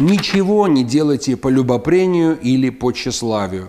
Ничего не делайте по любопрению или по тщеславию,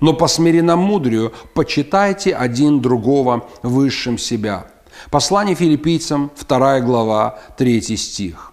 но по смиренномудрию почитайте один другого высшим себя. Послание филиппийцам, 2 глава, 3 стих.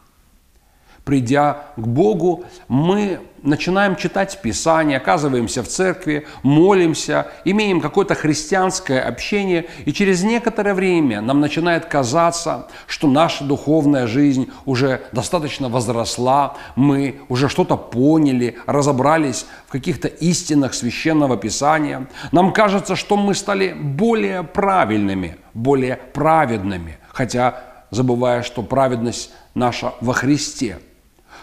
Придя к Богу, мы начинаем читать Писание, оказываемся в церкви, молимся, имеем какое-то христианское общение, и через некоторое время нам начинает казаться, что наша духовная жизнь уже достаточно возросла, мы уже что-то поняли, разобрались в каких-то истинах священного Писания. Нам кажется, что мы стали более правильными, более праведными, хотя забывая, что праведность наша во Христе –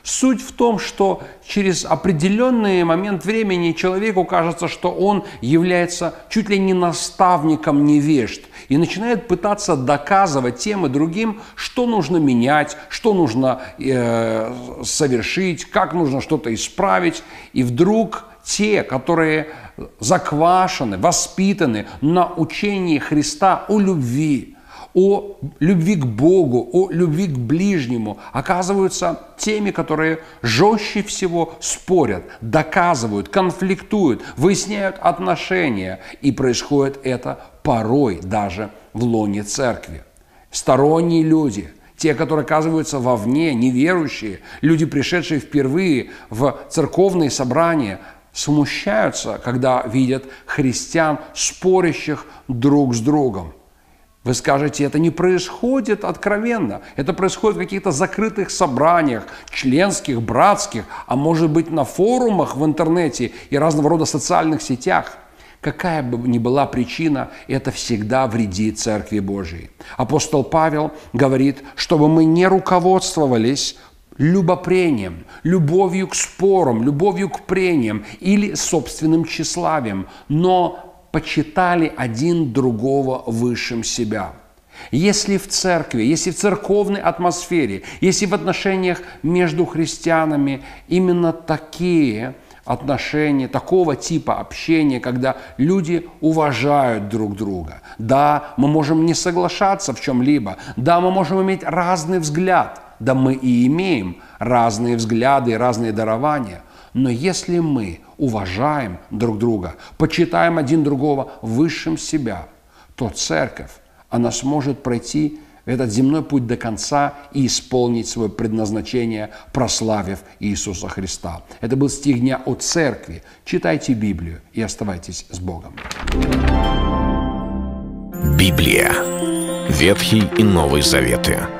Суть в том, что через определенный момент времени человеку кажется, что он является чуть ли не наставником невежд и начинает пытаться доказывать тем и другим, что нужно менять, что нужно э, совершить, как нужно что-то исправить. И вдруг те, которые заквашены, воспитаны на учении Христа о любви, о любви к Богу, о любви к ближнему, оказываются теми, которые жестче всего спорят, доказывают, конфликтуют, выясняют отношения. И происходит это порой даже в лоне церкви. Сторонние люди – те, которые оказываются вовне, неверующие, люди, пришедшие впервые в церковные собрания, смущаются, когда видят христиан, спорящих друг с другом. Вы скажете, это не происходит откровенно. Это происходит в каких-то закрытых собраниях, членских, братских, а может быть на форумах в интернете и разного рода социальных сетях. Какая бы ни была причина, это всегда вредит Церкви Божией. Апостол Павел говорит, чтобы мы не руководствовались любопрением, любовью к спорам, любовью к прениям или собственным тщеславием, но почитали один другого высшим себя. Если в церкви, если в церковной атмосфере, если в отношениях между христианами именно такие отношения, такого типа общения, когда люди уважают друг друга. Да, мы можем не соглашаться в чем-либо, да, мы можем иметь разный взгляд, да, мы и имеем разные взгляды и разные дарования – но если мы уважаем друг друга, почитаем один другого высшим себя, то церковь, она сможет пройти этот земной путь до конца и исполнить свое предназначение, прославив Иисуса Христа. Это был стих дня о церкви. Читайте Библию и оставайтесь с Богом. Библия. Ветхий и Новый Заветы.